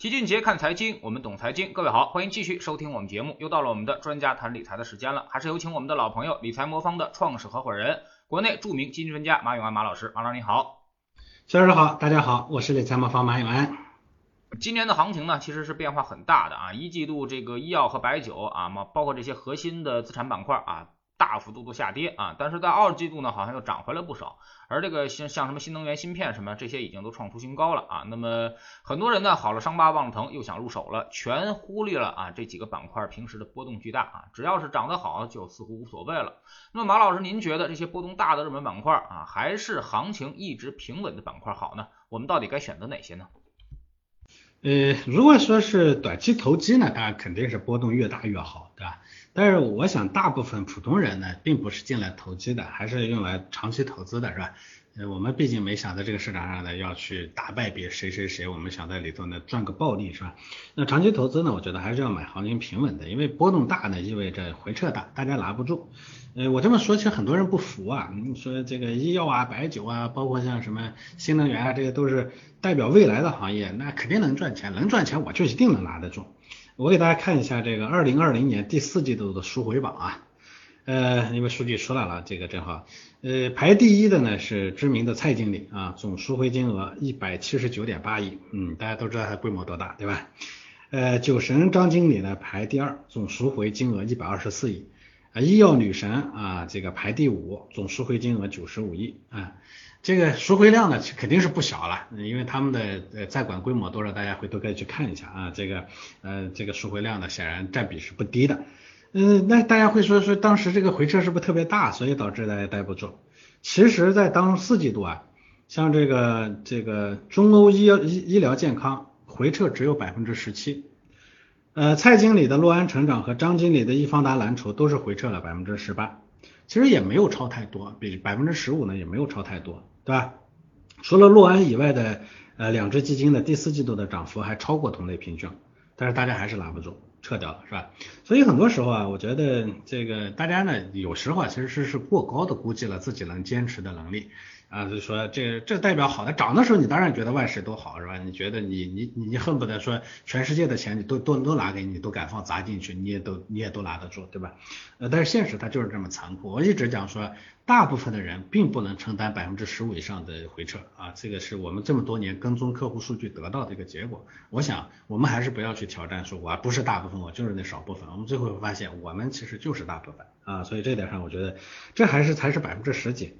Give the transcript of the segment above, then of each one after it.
齐俊杰看财经，我们懂财经。各位好，欢迎继续收听我们节目。又到了我们的专家谈理财的时间了，还是有请我们的老朋友理财魔方的创始合伙人，国内著名基金专家马永安马老师。马老师你好，肖老师好，大家好，我是理财魔方马永安。今年的行情呢，其实是变化很大的啊。一季度这个医药和白酒啊，包括这些核心的资产板块啊。大幅度的下跌啊，但是在二季度呢，好像又涨回来不少。而这个像像什么新能源芯片什么这些已经都创出新高了啊。那么很多人呢，好了伤疤忘了疼，又想入手了，全忽略了啊这几个板块平时的波动巨大啊。只要是涨得好，就似乎无所谓了。那么马老师，您觉得这些波动大的热门板块啊，还是行情一直平稳的板块好呢？我们到底该选择哪些呢？呃，如果说是短期投机呢，当然肯定是波动越大越好，对吧？但是我想，大部分普通人呢，并不是进来投机的，还是用来长期投资的，是吧？呃，我们毕竟没想在这个市场上呢要去打败别谁谁谁，我们想在里头呢赚个暴利，是吧？那长期投资呢，我觉得还是要买行情平稳的，因为波动大呢意味着回撤大，大家拿不住。呃，我这么说其实很多人不服啊，你说这个医药啊、白酒啊，包括像什么新能源啊，这些都是代表未来的行业，那肯定能赚钱，能赚钱我就一定能拿得住。我给大家看一下这个二零二零年第四季度的赎回榜啊。呃，因为数据出来了，这个正好，呃，排第一的呢是知名的蔡经理啊，总赎回金额一百七十九点八亿，嗯，大家都知道它规模多大，对吧？呃，酒神张经理呢排第二，总赎回金额一百二十四亿，啊，医药女神啊，这个排第五，总赎回金额九十五亿啊，这个赎回量呢肯定是不小了，因为他们的呃在管规模多少，大家回头可以去看一下啊，这个呃这个赎回量呢显然占比是不低的。嗯，那大家会说说当时这个回撤是不是特别大，所以导致大家待不住？其实，在当四季度啊，像这个这个中欧医医医疗健康回撤只有百分之十七，呃，蔡经理的洛安成长和张经理的易方达蓝筹都是回撤了百分之十八，其实也没有超太多，比百分之十五呢也没有超太多，对吧？除了洛安以外的呃两只基金的第四季度的涨幅还超过同类平均，但是大家还是拿不住。撤掉了是吧？所以很多时候啊，我觉得这个大家呢，有时候啊，其实是是过高的估计了自己能坚持的能力啊，就说这这代表好的涨的时候，你当然觉得万事都好是吧？你觉得你你你恨不得说全世界的钱你都都都拿给你，都敢放砸进去，你也都你也都拿得住对吧？呃，但是现实它就是这么残酷。我一直讲说。大部分的人并不能承担百分之十五以上的回撤啊，这个是我们这么多年跟踪客户数据得到的一个结果。我想我们还是不要去挑战说我不是大部分，我就是那少部分。我们最后发现我们其实就是大部分啊，所以这点上我觉得这还是才是百分之十几。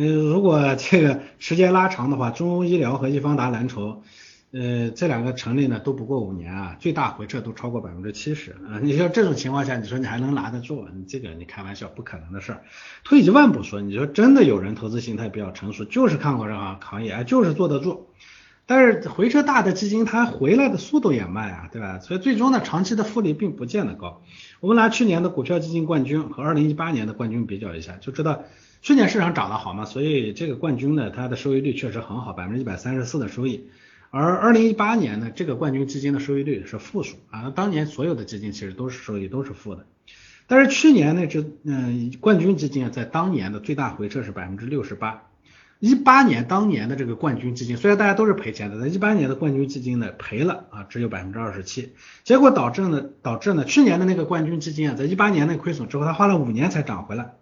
嗯，如果这个时间拉长的话，中欧医疗和易方达蓝筹。呃，这两个成立呢都不过五年啊，最大回撤都超过百分之七十啊！你说这种情况下，你说你还能拿得住？你这个你开玩笑，不可能的事儿。退一万步说，你说真的有人投资心态比较成熟，就是看过这行行业，就是坐得住。但是回撤大的基金，它回来的速度也慢啊，对吧？所以最终呢，长期的复利并不见得高。我们拿去年的股票基金冠军和二零一八年的冠军比较一下，就知道去年市场涨得好嘛，所以这个冠军呢，它的收益率确实很好，百分之一百三十四的收益。而二零一八年呢，这个冠军基金的收益率是负数啊，当年所有的基金其实都是收益都是负的。但是去年呢，这嗯冠军基金啊，在当年的最大回撤是百分之六十八。一八年当年的这个冠军基金，虽然大家都是赔钱的，但一八年的冠军基金呢赔了啊，只有百分之二十七。结果导致呢，导致呢，去年的那个冠军基金啊，在一八年那亏损之后，它花了五年才涨回来。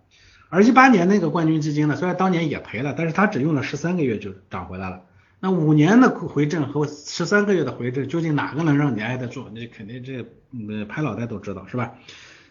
而一八年那个冠军基金呢，虽然当年也赔了，但是它只用了十三个月就涨回来了。那五年的回正和十三个月的回正，究竟哪个能让你挨得住？你肯定这呃拍脑袋都知道是吧？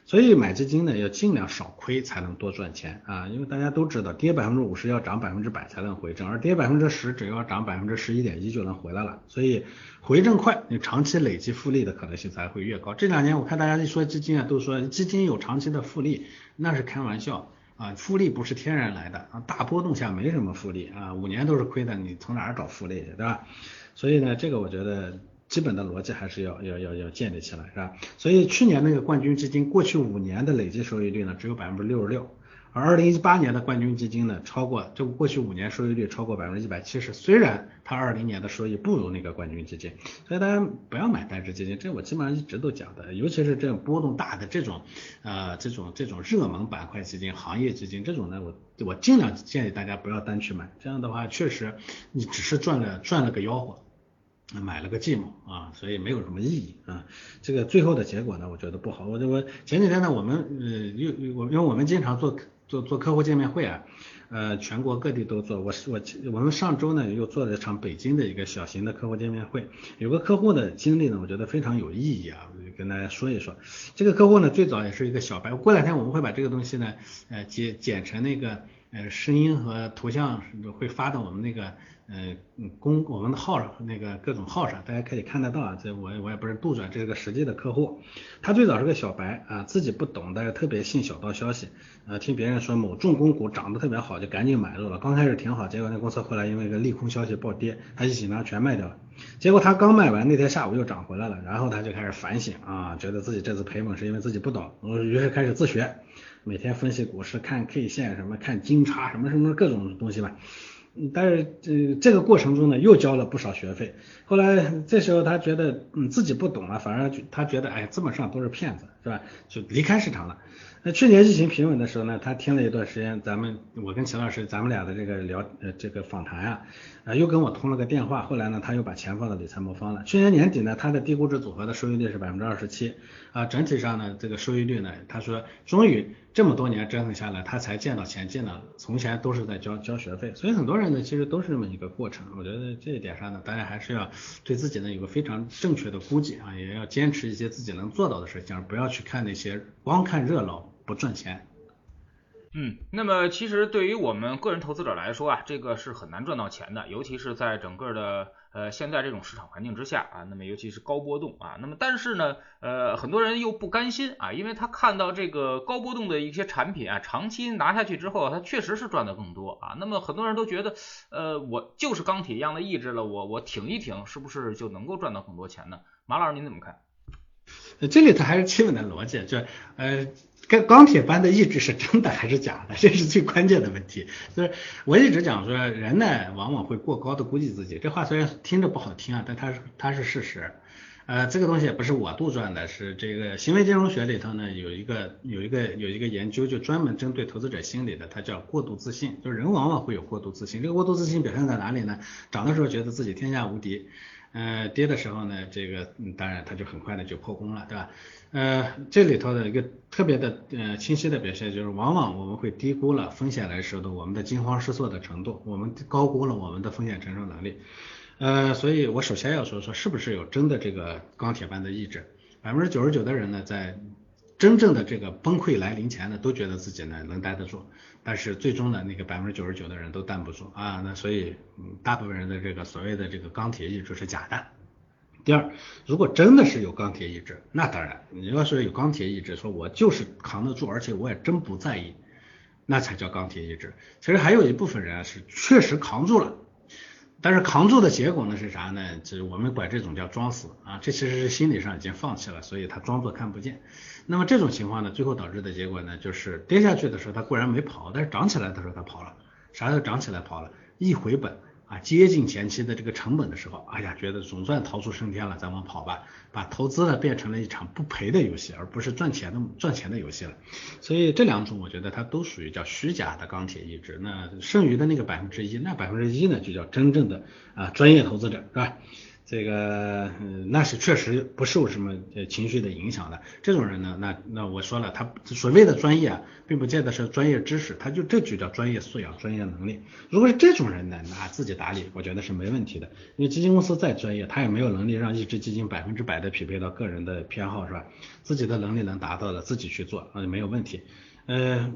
所以买基金呢要尽量少亏才能多赚钱啊！因为大家都知道跌百分之五十要涨百分之百才能回正，而跌百分之十只要涨百分之十一点一就能回来了。所以回正快，你长期累积复利的可能性才会越高。这两年我看大家一说基金啊，都说基金有长期的复利，那是开玩笑。啊，复利不是天然来的啊，大波动下没什么复利啊，五年都是亏的，你从哪儿找复利去，对吧？所以呢，这个我觉得基本的逻辑还是要要要要建立起来，是吧？所以去年那个冠军基金过去五年的累计收益率呢，只有百分之六十六。而二零一八年的冠军基金呢，超过就过去五年收益率超过百分之一百七十，虽然它二零年的收益不如那个冠军基金，所以大家不要买单只基金，这我基本上一直都讲的，尤其是这种波动大的这种呃这种这种热门板块基金、行业基金这种呢，我我尽量建议大家不要单去买，这样的话确实你只是赚了赚了个吆喝。买了个寂寞啊，所以没有什么意义啊。这个最后的结果呢，我觉得不好。我我前几天呢，我们呃又我因为我们经常做做做客户见面会啊，呃全国各地都做。我是我我们上周呢又做了一场北京的一个小型的客户见面会，有个客户的经历呢，我觉得非常有意义啊，我就跟大家说一说。这个客户呢最早也是一个小白，过两天我们会把这个东西呢呃剪剪成那个呃声音和图像会发到我们那个。呃，公我们的号上那个各种号上，大家可以看得到啊。这我我也不是杜撰，这个实际的客户。他最早是个小白啊，自己不懂，但是特别信小道消息啊，听别人说某重工股涨得特别好，就赶紧买入了。刚开始挺好，结果那公司后来因为一个利空消息暴跌，他一紧张全卖掉了。结果他刚卖完那天下午又涨回来了，然后他就开始反省啊，觉得自己这次赔本是因为自己不懂，于是开始自学，每天分析股市，看 K 线什么，看金叉什么什么各种东西吧。但是这这个过程中呢，又交了不少学费。后来这时候他觉得嗯自己不懂了，反而他觉得哎这么上都是骗子，是吧？就离开市场了。那去年疫情平稳的时候呢，他听了一段时间咱们我跟秦老师咱们俩的这个聊呃这个访谈啊，啊又跟我通了个电话。后来呢，他又把钱放到理财魔方了。去年年底呢，他的低估值组合的收益率是百分之二十七啊，整体上呢这个收益率呢，他说终于这么多年折腾下来，他才见到钱进来了。从前都是在交交学费，所以很多人呢其实都是这么一个过程。我觉得这一点上呢，大家还是要对自己呢有个非常正确的估计啊，也要坚持一些自己能做到的事情，不要去看那些光看热闹。不赚钱，嗯，那么其实对于我们个人投资者来说啊，这个是很难赚到钱的，尤其是在整个的呃现在这种市场环境之下啊，那么尤其是高波动啊，那么但是呢，呃很多人又不甘心啊，因为他看到这个高波动的一些产品啊，长期拿下去之后，他确实是赚的更多啊，那么很多人都觉得，呃我就是钢铁一样的意志了，我我挺一挺，是不是就能够赚到更多钱呢？马老师您怎么看？这里头还是基本的逻辑，就呃。跟钢铁般的意志是真的还是假的？这是最关键的问题。就是我一直讲说，人呢往往会过高的估计自己。这话虽然听着不好听啊，但它是它是事实。呃，这个东西也不是我杜撰的，是这个行为金融学里头呢有一个有一个有一个研究，就专门针对投资者心理的，它叫过度自信。就是人往往会有过度自信。这个过度自信表现在哪里呢？涨的时候觉得自己天下无敌，呃，跌的时候呢，这个嗯当然它就很快的就破功了，对吧？呃，这里头的一个特别的呃清晰的表现就是，往往我们会低估了风险来时的我们的惊慌失措的程度，我们高估了我们的风险承受能力。呃，所以我首先要说说，是不是有真的这个钢铁般的意志？百分之九十九的人呢，在真正的这个崩溃来临前呢，都觉得自己呢能待得住，但是最终呢，那个百分之九十九的人都担不住啊。那所以，大部分人的这个所谓的这个钢铁意志是假的。第二，如果真的是有钢铁意志，那当然，你要说有钢铁意志，说我就是扛得住，而且我也真不在意，那才叫钢铁意志。其实还有一部分人啊是确实扛住了，但是扛住的结果呢是啥呢？就是我们管这种叫装死啊，这其实是心理上已经放弃了，所以他装作看不见。那么这种情况呢，最后导致的结果呢，就是跌下去的时候他固然没跑，但是涨起来的时候他跑了，啥叫涨起来跑了？一回本。啊，接近前期的这个成本的时候，哎呀，觉得总算逃出升天了，咱们跑吧，把投资呢变成了一场不赔的游戏，而不是赚钱的赚钱的游戏了。所以这两种，我觉得它都属于叫虚假的钢铁意志。那剩余的那个百分之一，那百分之一呢，就叫真正的啊专业投资者，是吧？这个那是确实不受什么情绪的影响的。这种人呢，那那我说了，他所谓的专业啊，并不见得是专业知识，他就这就叫专业素养、专业能力。如果是这种人呢，那自己打理，我觉得是没问题的。因为基金公司再专业，他也没有能力让一只基金百分之百的匹配到个人的偏好，是吧？自己的能力能达到的，自己去做，那就没有问题。呃，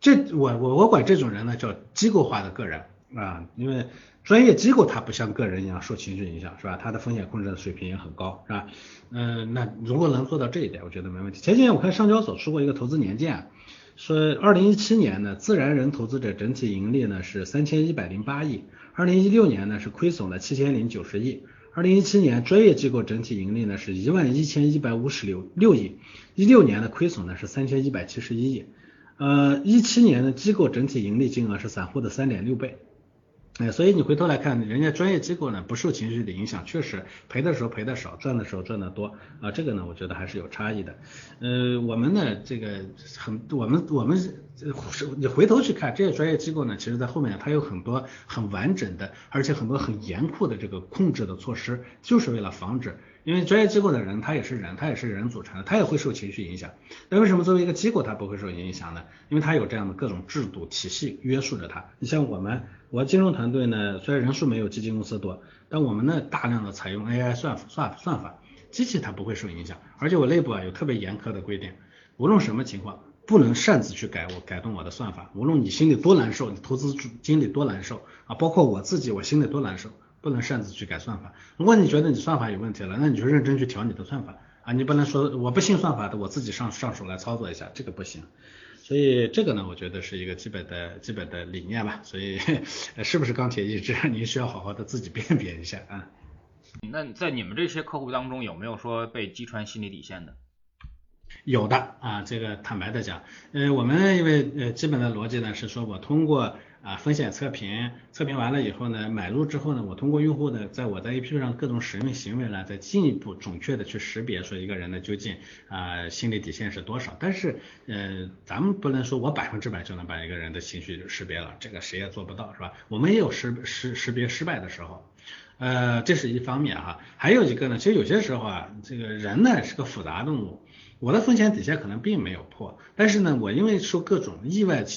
这我我我管这种人呢叫机构化的个人啊，因为。专业机构它不像个人一样受情绪影响，是吧？它的风险控制的水平也很高，是吧？嗯，那如果能做到这一点，我觉得没问题。前几年我看上交所出过一个投资年鉴，说二零一七年呢，自然人投资者整体盈利呢是三千一百零八亿，二零一六年呢是亏损了七千零九十亿，二零一七年专业机构整体盈利呢是一万一千一百五十六六亿，一六年的亏损呢是三千一百七十一亿，呃，一七年的机构整体盈利金额是散户的三点六倍。哎，所以你回头来看，人家专业机构呢不受情绪的影响，确实赔的时候赔的少，赚的时候赚的多啊，这个呢我觉得还是有差异的。呃，我们呢这个很，我们我们是你回头去看这些专业机构呢，其实在后面它有很多很完整的，而且很多很严酷的这个控制的措施，就是为了防止。因为专业机构的人，他也是人，他也是人组成的，他也会受情绪影响。那为什么作为一个机构，他不会受影响呢？因为他有这样的各种制度体系约束着他。你像我们，我金融团队呢，虽然人数没有基金公司多，但我们呢大量的采用 AI 算算算法，机器它不会受影响。而且我内部啊有特别严苛的规定，无论什么情况，不能擅自去改我改动我的算法。无论你心里多难受，你投资经理多难受啊，包括我自己，我心里多难受。不能擅自去改算法。如果你觉得你算法有问题了，那你就认真去调你的算法啊！你不能说我不信算法的，我自己上上手来操作一下，这个不行。所以这个呢，我觉得是一个基本的基本的理念吧。所以是不是钢铁意志，您需要好好的自己辨别一下啊。那在你们这些客户当中，有没有说被击穿心理底线的？有的啊，这个坦白的讲，呃，我们因为呃基本的逻辑呢是说我通过。啊，风险测评测评完了以后呢，买入之后呢，我通过用户呢，在我在 APP 上各种使用行为呢，再进一步准确的去识别说一个人的究竟啊心理底线是多少。但是，呃，咱们不能说我百分之百就能把一个人的情绪识别了，这个谁也做不到，是吧？我们也有识识识别失败的时候，呃，这是一方面哈。还有一个呢，其实有些时候啊，这个人呢是个复杂动物。我的风险底线可能并没有破，但是呢，我因为受各种意外的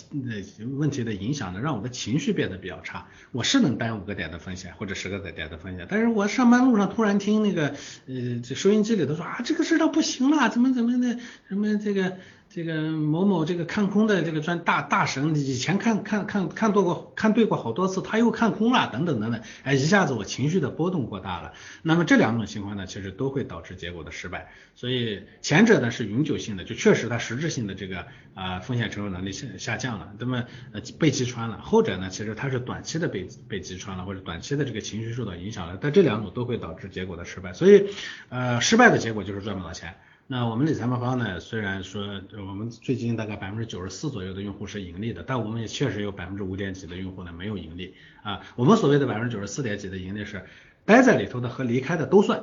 问题的影响呢，让我的情绪变得比较差。我是能担五个点的风险或者十个点的风险，但是我上班路上突然听那个呃这收音机里头说啊这个市场不行了，怎么怎么的，什么这个。这个某某这个看空的这个专大大神，以前看看看看多过看对过好多次，他又看空了，等等等等，哎，一下子我情绪的波动过大了。那么这两种情况呢，其实都会导致结果的失败。所以前者呢是永久性的，就确实它实质性的这个啊风险承受能力下下降了，那么呃被击穿了。后者呢，其实它是短期的被被击穿了，或者短期的这个情绪受到影响了。但这两种都会导致结果的失败。所以呃失败的结果就是赚不到钱。那我们理财魔方呢？虽然说我们最近大概百分之九十四左右的用户是盈利的，但我们也确实有百分之五点几的用户呢没有盈利啊。我们所谓的百分之九十四点几的盈利是待在里头的和离开的都算。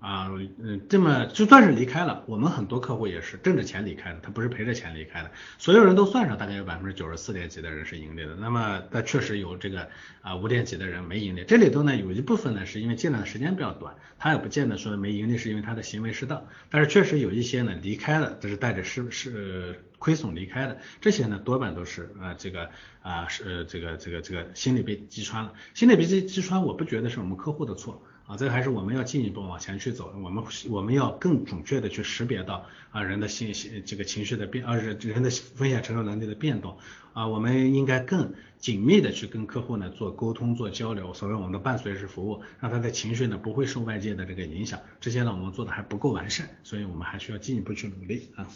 啊，嗯，这么就算是离开了，我们很多客户也是挣着钱离开的，他不是赔着钱离开的。所有人都算上，大概有百分之九十四点几的人是盈利的。那么，但确实有这个啊五点几的人没盈利。这里头呢，有一部分呢是因为进来的时间比较短，他也不见得说没盈利是因为他的行为失当。但是确实有一些呢离开了，这是带着失失亏损离开的。这些呢多半都是啊这个啊是这个这个这个心理被击穿了。心理被击击穿，我不觉得是我们客户的错。啊，这还是我们要进一步往前去走，我们我们要更准确的去识别到啊人的信息这个情绪的变，啊人人的风险承受能力的变动啊，我们应该更紧密的去跟客户呢做沟通做交流，所谓我们的伴随式服务，让他的情绪呢不会受外界的这个影响，这些呢我们做的还不够完善，所以我们还需要进一步去努力啊。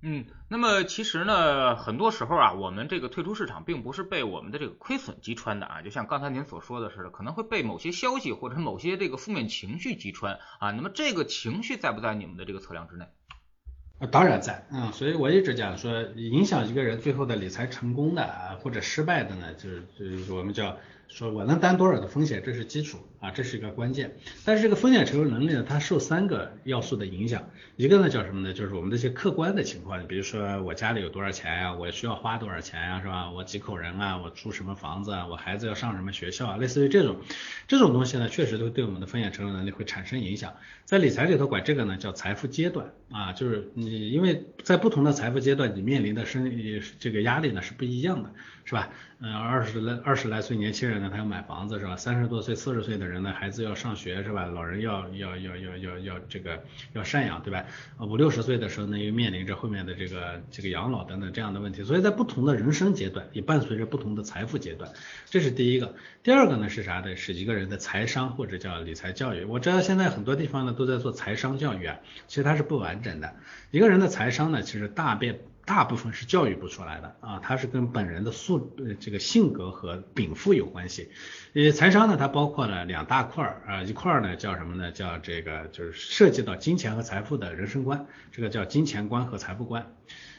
嗯，那么其实呢，很多时候啊，我们这个退出市场并不是被我们的这个亏损击穿的啊，就像刚才您所说的似的，可能会被某些消息或者某些这个负面情绪击穿啊。那么这个情绪在不在你们的这个测量之内？啊，当然在，嗯，所以我一直讲说，影响一个人最后的理财成功的啊或者失败的呢，就是就是我们叫。说我能担多少的风险，这是基础啊，这是一个关键。但是这个风险承受能力呢，它受三个要素的影响。一个呢叫什么呢？就是我们这些客观的情况，比如说我家里有多少钱呀，我需要花多少钱呀，是吧？我几口人啊，我住什么房子啊，我孩子要上什么学校啊，类似于这种，这种东西呢，确实都对我们的风险承受能力会产生影响。在理财里头管这个呢叫财富阶段啊，就是你因为在不同的财富阶段，你面临的生这个压力呢是不一样的，是吧？嗯，二十来二十来岁年轻人呢，他要买房子是吧？三十多岁、四十岁的人呢，孩子要上学是吧？老人要要要要要要这个要赡养对吧？五六十岁的时候呢，又面临着后面的这个这个养老等等这样的问题。所以在不同的人生阶段，也伴随着不同的财富阶段，这是第一个。第二个呢是啥呢？是一个人的财商或者叫理财教育。我知道现在很多地方呢都在做财商教育啊，其实它是不完整的。一个人的财商呢，其实大变。大部分是教育不出来的啊，它是跟本人的素呃这个性格和禀赋有关系。呃，财商呢，它包括了两大块儿啊，一块儿呢叫什么呢？叫这个就是涉及到金钱和财富的人生观，这个叫金钱观和财富观。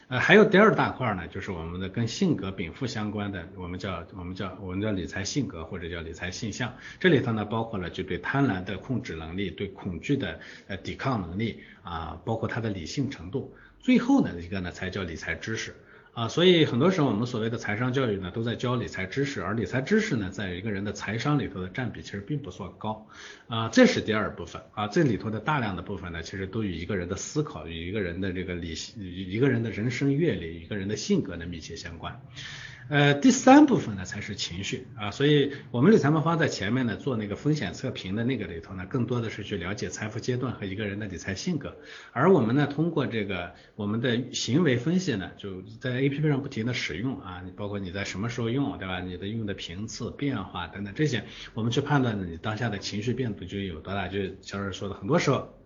呃，还有第二大块呢，就是我们的跟性格禀赋相关的，我们叫我们叫我们叫理财性格或者叫理财性向。这里头呢，包括了就对贪婪的控制能力，对恐惧的呃抵抗能力啊，包括他的理性程度。最后呢一个呢才叫理财知识。啊，所以很多时候我们所谓的财商教育呢，都在教理财知识，而理财知识呢，在一个人的财商里头的占比其实并不算高。啊，这是第二部分啊，这里头的大量的部分呢，其实都与一个人的思考、与一个人的这个理、与一个人的人生阅历、一个人的性格呢密切相关。呃，第三部分呢才是情绪啊，所以我们理财魔方在前面呢做那个风险测评的那个里头呢，更多的是去了解财富阶段和一个人的理财性格，而我们呢通过这个我们的行为分析呢，就在 A P P 上不停的使用啊，包括你在什么时候用，对吧？你的用的频次、变化等等这些，我们去判断你当下的情绪变动就有多大。就小瑞说的，很多时候。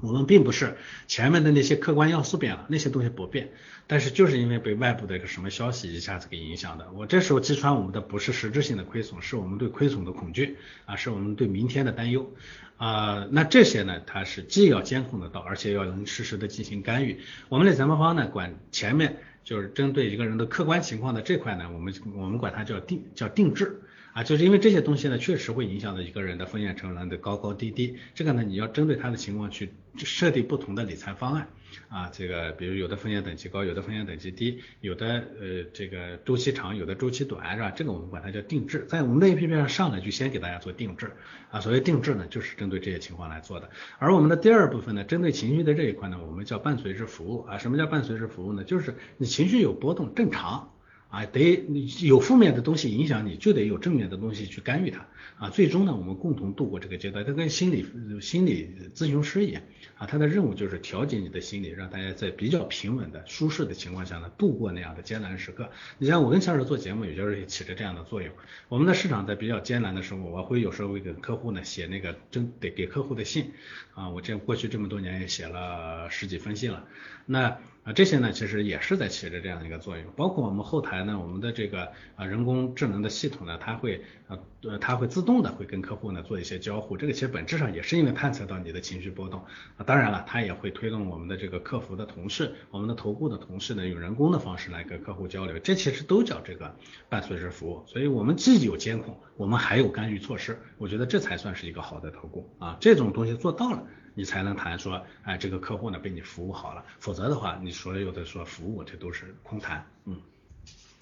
我们并不是前面的那些客观要素变了，那些东西不变，但是就是因为被外部的一个什么消息一下子给影响的。我这时候击穿我们的不是实质性的亏损，是我们对亏损的恐惧啊，是我们对明天的担忧啊。那这些呢，它是既要监控得到，而且要能实时的进行干预。我们理财魔方呢，管前面就是针对一个人的客观情况的这块呢，我们我们管它叫定叫定制。啊，就是因为这些东西呢，确实会影响到一个人的风险承担的高高低低。这个呢，你要针对他的情况去设定不同的理财方案。啊，这个比如有的风险等级高，有的风险等级低，有的呃这个周期长，有的周期短，是吧？这个我们管它叫定制，在我们的 A P P 上上来就先给大家做定制。啊，所谓定制呢，就是针对这些情况来做的。而我们的第二部分呢，针对情绪的这一块呢，我们叫伴随式服务。啊，什么叫伴随式服务呢？就是你情绪有波动，正常。啊，得有负面的东西影响你，就得有正面的东西去干预它啊。最终呢，我们共同度过这个阶段。它跟心理心理咨询师一样啊，他的任务就是调节你的心理，让大家在比较平稳的、舒适的情况下呢，度过那样的艰难时刻。你像我跟乔尔做节目，也就是起着这样的作用。我们的市场在比较艰难的时候，我会有时候会给客户呢写那个真得给客户的信啊。我这过去这么多年也写了十几封信了。那啊，这些呢，其实也是在起着这样一个作用，包括我们后台呢，我们的这个啊人工智能的系统呢，它会呃呃，它会自动的会跟客户呢做一些交互，这个其实本质上也是因为探测到你的情绪波动。啊，当然了，它也会推动我们的这个客服的同事，我们的投顾的同事呢，用人工的方式来跟客户交流，这其实都叫这个伴随式服务，所以我们既有监控，我们还有干预措施，我觉得这才算是一个好的投顾啊，这种东西做到了。你才能谈说，哎，这个客户呢被你服务好了，否则的话，你所有的说服务，这都是空谈，嗯。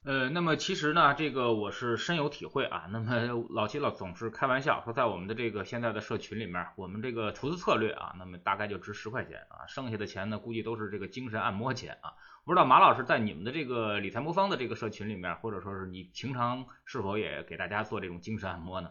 呃，那么其实呢，这个我是深有体会啊。那么老齐老总是开玩笑说，在我们的这个现在的社群里面，我们这个投资策略啊，那么大概就值十块钱啊，剩下的钱呢，估计都是这个精神按摩钱啊。不知道马老师在你们的这个理财魔方的这个社群里面，或者说是你平常是否也给大家做这种精神按摩呢？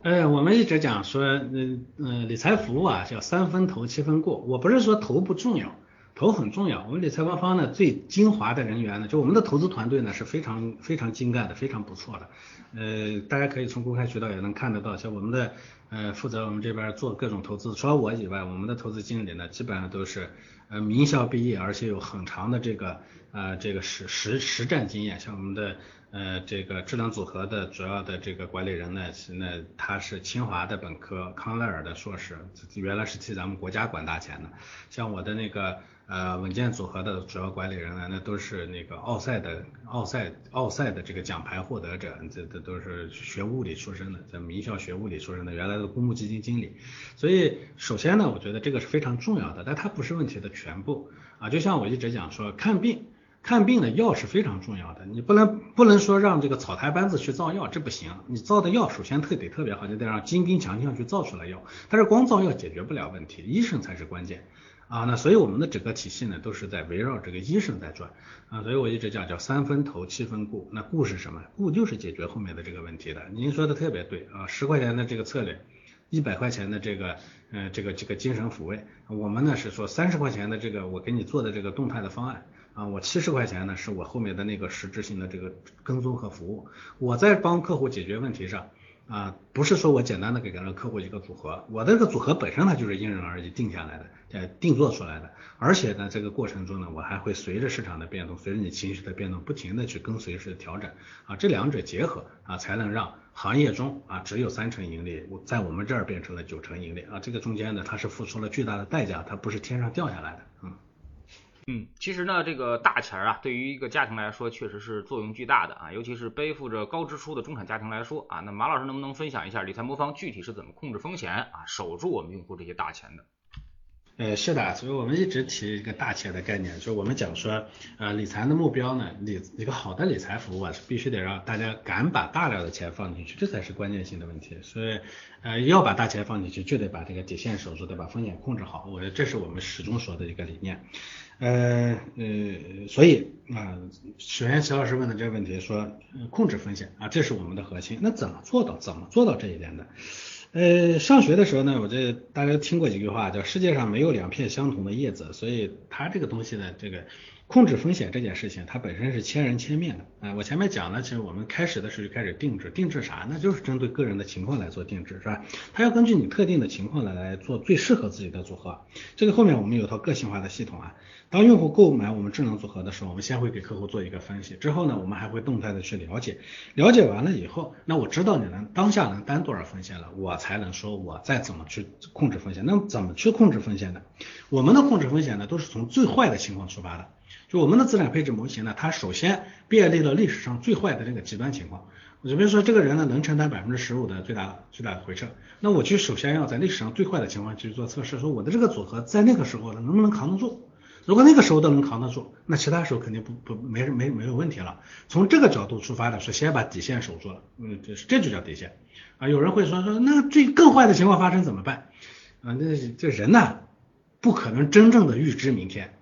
呃，我们一直讲说，嗯嗯，理财服务啊，叫三分投七分过。我不是说投不重要，投很重要。我们理财官方呢，最精华的人员呢，就我们的投资团队呢，是非常非常精干的，非常不错的。呃，大家可以从公开渠道也能看得到，像我们的呃负责我们这边做各种投资，除了我以外，我们的投资经理呢，基本上都是呃名校毕业，而且有很长的这个呃这个实实实战经验，像我们的。呃，这个智能组合的主要的这个管理人呢，是那他是清华的本科，康奈尔的硕士，原来是替咱们国家管大钱的。像我的那个呃稳健组合的主要管理人呢，那都是那个奥赛的奥赛奥赛的这个奖牌获得者，这这都是学物理出身的，在名校学物理出身的，原来的公募基金经理。所以首先呢，我觉得这个是非常重要的，但它不是问题的全部啊。就像我一直讲说，看病。看病的药是非常重要的，你不能不能说让这个草台班子去造药，这不行。你造的药首先特得特别好，就得让精兵强将去造出来药。但是光造药解决不了问题，医生才是关键啊。那所以我们的整个体系呢，都是在围绕这个医生在转啊。所以我一直讲叫三分投七分顾，那顾是什么？顾就是解决后面的这个问题的。您说的特别对啊，十块钱的这个策略，一百块钱的这个呃这个这个精神抚慰，我们呢是说三十块钱的这个我给你做的这个动态的方案。啊，我七十块钱呢，是我后面的那个实质性的这个跟踪和服务。我在帮客户解决问题上，啊，不是说我简单的给个客户一个组合，我的这个组合本身它就是因人而异定下来的，呃，定做出来的。而且呢，这个过程中呢，我还会随着市场的变动，随着你情绪的变动，不停的去跟随式调整啊，这两者结合啊，才能让行业中啊只有三成盈利，我在我们这儿变成了九成盈利啊，这个中间呢，它是付出了巨大的代价，它不是天上掉下来的，嗯。其实呢，这个大钱儿啊，对于一个家庭来说，确实是作用巨大的啊，尤其是背负着高支出的中产家庭来说啊，那马老师能不能分享一下理财魔方具体是怎么控制风险啊，守住我们用户这些大钱的？呃，是的，所以我们一直提一个大钱的概念，就是我们讲说，呃，理财的目标呢，理一个好的理财服务啊，是必须得让大家敢把大量的钱放进去，这才是关键性的问题。所以，呃，要把大钱放进去，就得把这个底线守住，得把风险控制好。我觉得这是我们始终说的一个理念。呃呃，所以啊，首先齐老师问的这个问题说控制风险啊，这是我们的核心。那怎么做到？怎么做到这一点的？呃，上学的时候呢，我这大家听过几句话，叫世界上没有两片相同的叶子，所以它这个东西呢，这个。控制风险这件事情，它本身是千人千面的。啊，我前面讲了，其实我们开始的时候就开始定制，定制啥？那就是针对个人的情况来做定制，是吧？它要根据你特定的情况来来做最适合自己的组合。这个后面我们有套个性化的系统啊。当用户购买我们智能组合的时候，我们先会给客户做一个分析，之后呢，我们还会动态的去了解。了解完了以后，那我知道你能当下能担多少风险了，我才能说我再怎么去控制风险。那么怎么去控制风险呢？我们的控制风险呢，都是从最坏的情况出发的。就我们的资产配置模型呢，它首先便利了历史上最坏的这个极端情况。就比如说这个人呢能承担百分之十五的最大最大的回撤，那我就首先要在历史上最坏的情况去做测试，说我的这个组合在那个时候呢能不能扛得住？如果那个时候都能扛得住，那其他时候肯定不不没没没有问题了。从这个角度出发的是先把底线守住了，嗯，这是这就叫底线啊。有人会说说那最更坏的情况发生怎么办？啊，那这人呢不可能真正的预知明天。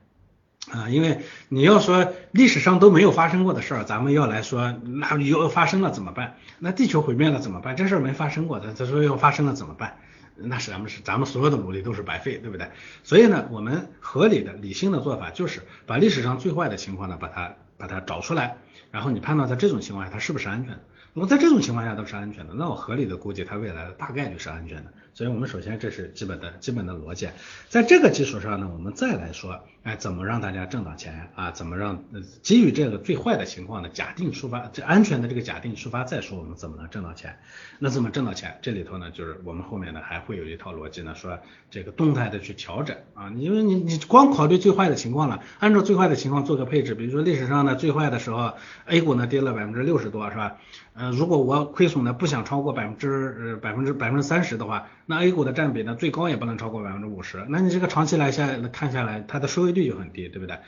啊，因为你要说历史上都没有发生过的事儿，咱们要来说，那要发生了怎么办？那地球毁灭了怎么办？这事儿没发生过，他他说要发生了怎么办？那是咱们是咱们所有的努力都是白费，对不对？所以呢，我们合理的、理性的做法就是把历史上最坏的情况呢，把它把它找出来，然后你判断在这种情况下它是不是安全的。如果在这种情况下都是安全的，那我合理的估计它未来的大概率是安全的。所以我们首先这是基本的基本的逻辑，在这个基础上呢，我们再来说，哎，怎么让大家挣到钱啊？怎么让基于这个最坏的情况呢假定出发，这安全的这个假定出发，再说我们怎么能挣到钱？那怎么挣到钱？这里头呢，就是我们后面呢还会有一套逻辑呢，说这个动态的去调整啊，因为你你光考虑最坏的情况了，按照最坏的情况做个配置，比如说历史上呢最坏的时候，A 股呢跌了百分之六十多，是吧？呃，如果我亏损呢不想超过百分之呃百分之百分之三十的话，那 A 股的占比呢最高也不能超过百分之五十，那你这个长期来下看下来，它的收益率就很低，对不对？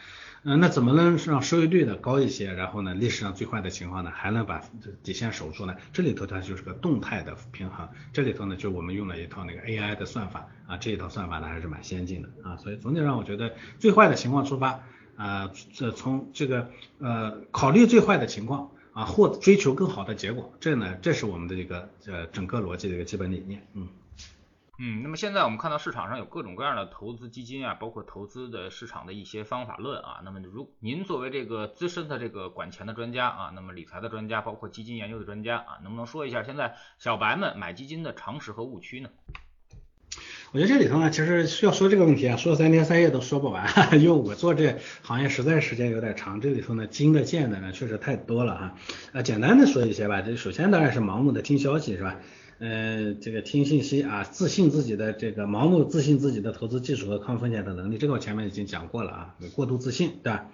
嗯，那怎么能让收益率呢高一些？然后呢，历史上最坏的情况呢还能把底线守住呢？这里头它就是个动态的平衡，这里头呢就我们用了一套那个 AI 的算法啊，这一套算法呢还是蛮先进的啊，所以总体上我觉得最坏的情况出发啊，这从这个呃考虑最坏的情况。啊，或追求更好的结果，这呢，这是我们的一个呃整个逻辑的一个基本理念，嗯嗯。那么现在我们看到市场上有各种各样的投资基金啊，包括投资的市场的一些方法论啊。那么如您作为这个资深的这个管钱的专家啊，那么理财的专家，包括基金研究的专家啊，能不能说一下现在小白们买基金的常识和误区呢？我觉得这里头呢，其实需要说这个问题啊，说三天三夜都说不完，因为我做这行业实在时间有点长，这里头呢经的见的呢确实太多了哈。呃，简单的说一些吧，这首先当然是盲目的听消息是吧？呃，这个听信息啊，自信自己的这个盲目自信自己的投资技术和抗风险的能力，这个我前面已经讲过了啊，过度自信对吧？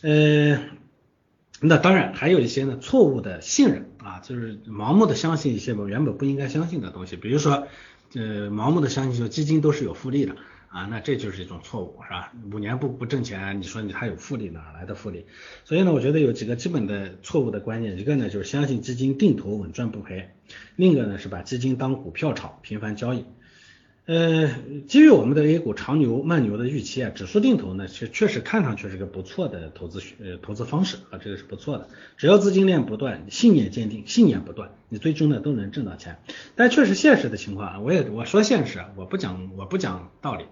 呃，那当然还有一些呢错误的信任啊，就是盲目的相信一些我原本不应该相信的东西，比如说。呃，盲目的相信说基金都是有复利的啊，那这就是一种错误，是吧？五年不不挣钱，你说你还有复利，哪来的复利？所以呢，我觉得有几个基本的错误的观念，一个呢就是相信基金定投稳赚不赔，另一个呢是把基金当股票炒，频繁交易。呃，基于我们的 A 股长牛慢牛的预期啊，指数定投呢，确确实看上去是个不错的投资呃投资方式啊，这个是不错的。只要资金链不断，信念坚定，信念不断，你最终呢都能挣到钱。但确实现实的情况啊，我也我说现实，我不讲我不讲道理，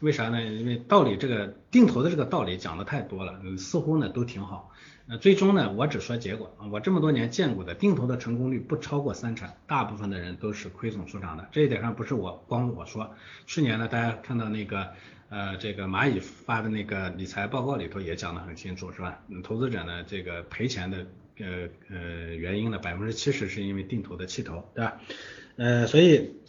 为啥呢？因为道理这个定投的这个道理讲的太多了，似乎呢都挺好。呃，最终呢，我只说结果啊，我这么多年见过的定投的成功率不超过三成，大部分的人都是亏损出场的。这一点上不是我光我说，去年呢，大家看到那个呃这个蚂蚁发的那个理财报告里头也讲得很清楚，是吧？投资者呢这个赔钱的呃呃原因呢，百分之七十是因为定投的弃投，对吧？呃，所以。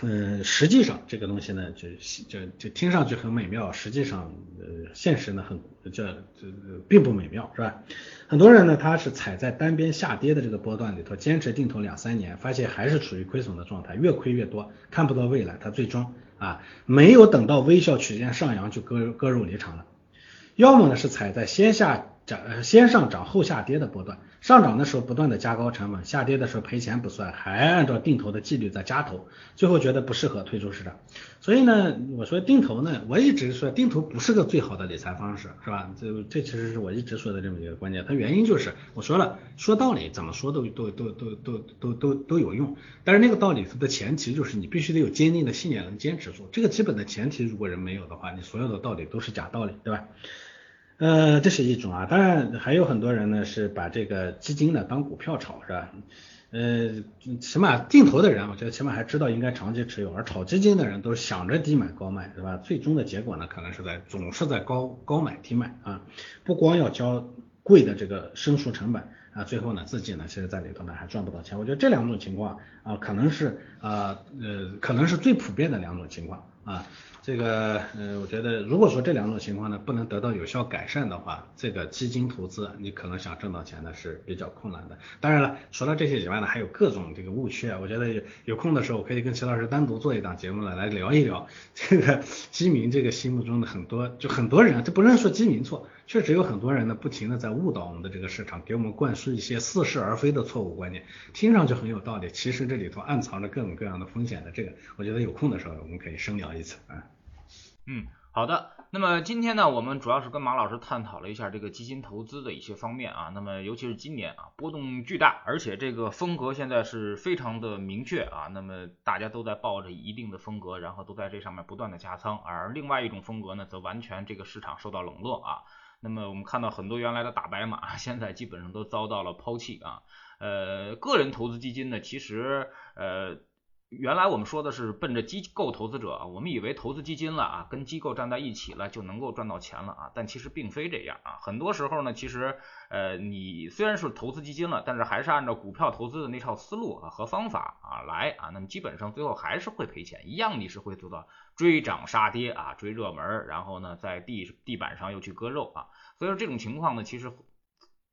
嗯，实际上这个东西呢，就就就听上去很美妙，实际上呃现实呢很这这并不美妙，是吧？很多人呢他是踩在单边下跌的这个波段里头，坚持定投两三年，发现还是处于亏损的状态，越亏越多，看不到未来，他最终啊没有等到微笑曲线上扬就割割肉离场了，要么呢是踩在先下。涨先上涨后下跌的波段，上涨的时候不断的加高成本，下跌的时候赔钱不算，还按照定投的纪律在加投，最后觉得不适合退出市场。所以呢，我说定投呢，我一直说定投不是个最好的理财方式，是吧？这这其实是我一直说的这么一个观点。它原因就是我说了，说道理怎么说都都都都都都都都有用，但是那个道理它的前提就是你必须得有坚定的信念能坚持住。这个基本的前提如果人没有的话，你所有的道理都是假道理，对吧？呃，这是一种啊，当然还有很多人呢是把这个基金呢当股票炒，是吧？呃，起码定投的人，我觉得起码还知道应该长期持有，而炒基金的人都想着低买高卖，对吧？最终的结果呢，可能是在总是在高高买低卖啊，不光要交贵的这个生疏成本啊，最后呢自己呢其实在里头呢还赚不到钱。我觉得这两种情况啊，可能是啊呃可能是最普遍的两种情况啊。这个，呃，我觉得如果说这两种情况呢不能得到有效改善的话，这个基金投资你可能想挣到钱呢是比较困难的。当然了，除了这些以外呢，还有各种这个误区啊。我觉得有有空的时候，我可以跟齐老师单独做一档节目呢，来聊一聊这个基民这个心目中的很多，就很多人，这不能说基民错，确实有很多人呢不停的在误导我们的这个市场，给我们灌输一些似是而非的错误观念，听上去很有道理，其实这里头暗藏着各种各样的风险的。这个我觉得有空的时候我们可以深聊一次啊。嗯，好的。那么今天呢，我们主要是跟马老师探讨了一下这个基金投资的一些方面啊。那么尤其是今年啊，波动巨大，而且这个风格现在是非常的明确啊。那么大家都在抱着一定的风格，然后都在这上面不断的加仓，而另外一种风格呢，则完全这个市场受到冷落啊。那么我们看到很多原来的大白马，现在基本上都遭到了抛弃啊。呃，个人投资基金呢，其实呃。原来我们说的是奔着机构投资者，我们以为投资基金了啊，跟机构站在一起了就能够赚到钱了啊，但其实并非这样啊。很多时候呢，其实呃，你虽然是投资基金了，但是还是按照股票投资的那套思路啊和方法啊来啊，那么基本上最后还是会赔钱，一样你是会做到追涨杀跌啊，追热门，然后呢在地地板上又去割肉啊。所以说这种情况呢，其实。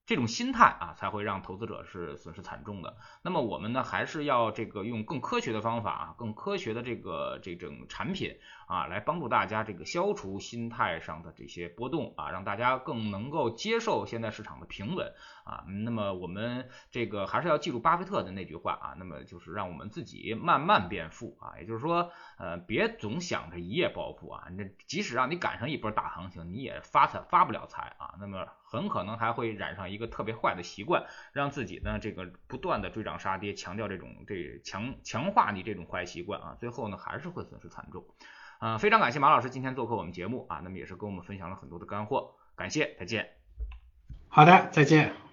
这种心态啊，才会让投资者是损失惨重的。那么我们呢，还是要这个用更科学的方法啊，更科学的这个这种产品啊，来帮助大家这个消除心态上的这些波动啊，让大家更能够接受现在市场的平稳啊。那么我们这个还是要记住巴菲特的那句话啊，那么就是让我们自己慢慢变富啊，也就是说，呃，别总想着一夜暴富啊，那即使让你赶上一波大行情，你也发财发不了财啊。那么。很可能还会染上一个特别坏的习惯，让自己呢这个不断的追涨杀跌，强调这种这强强化你这种坏习惯啊，最后呢还是会损失惨重。啊，非常感谢马老师今天做客我们节目啊，那么也是跟我们分享了很多的干货，感谢，再见。好的，再见。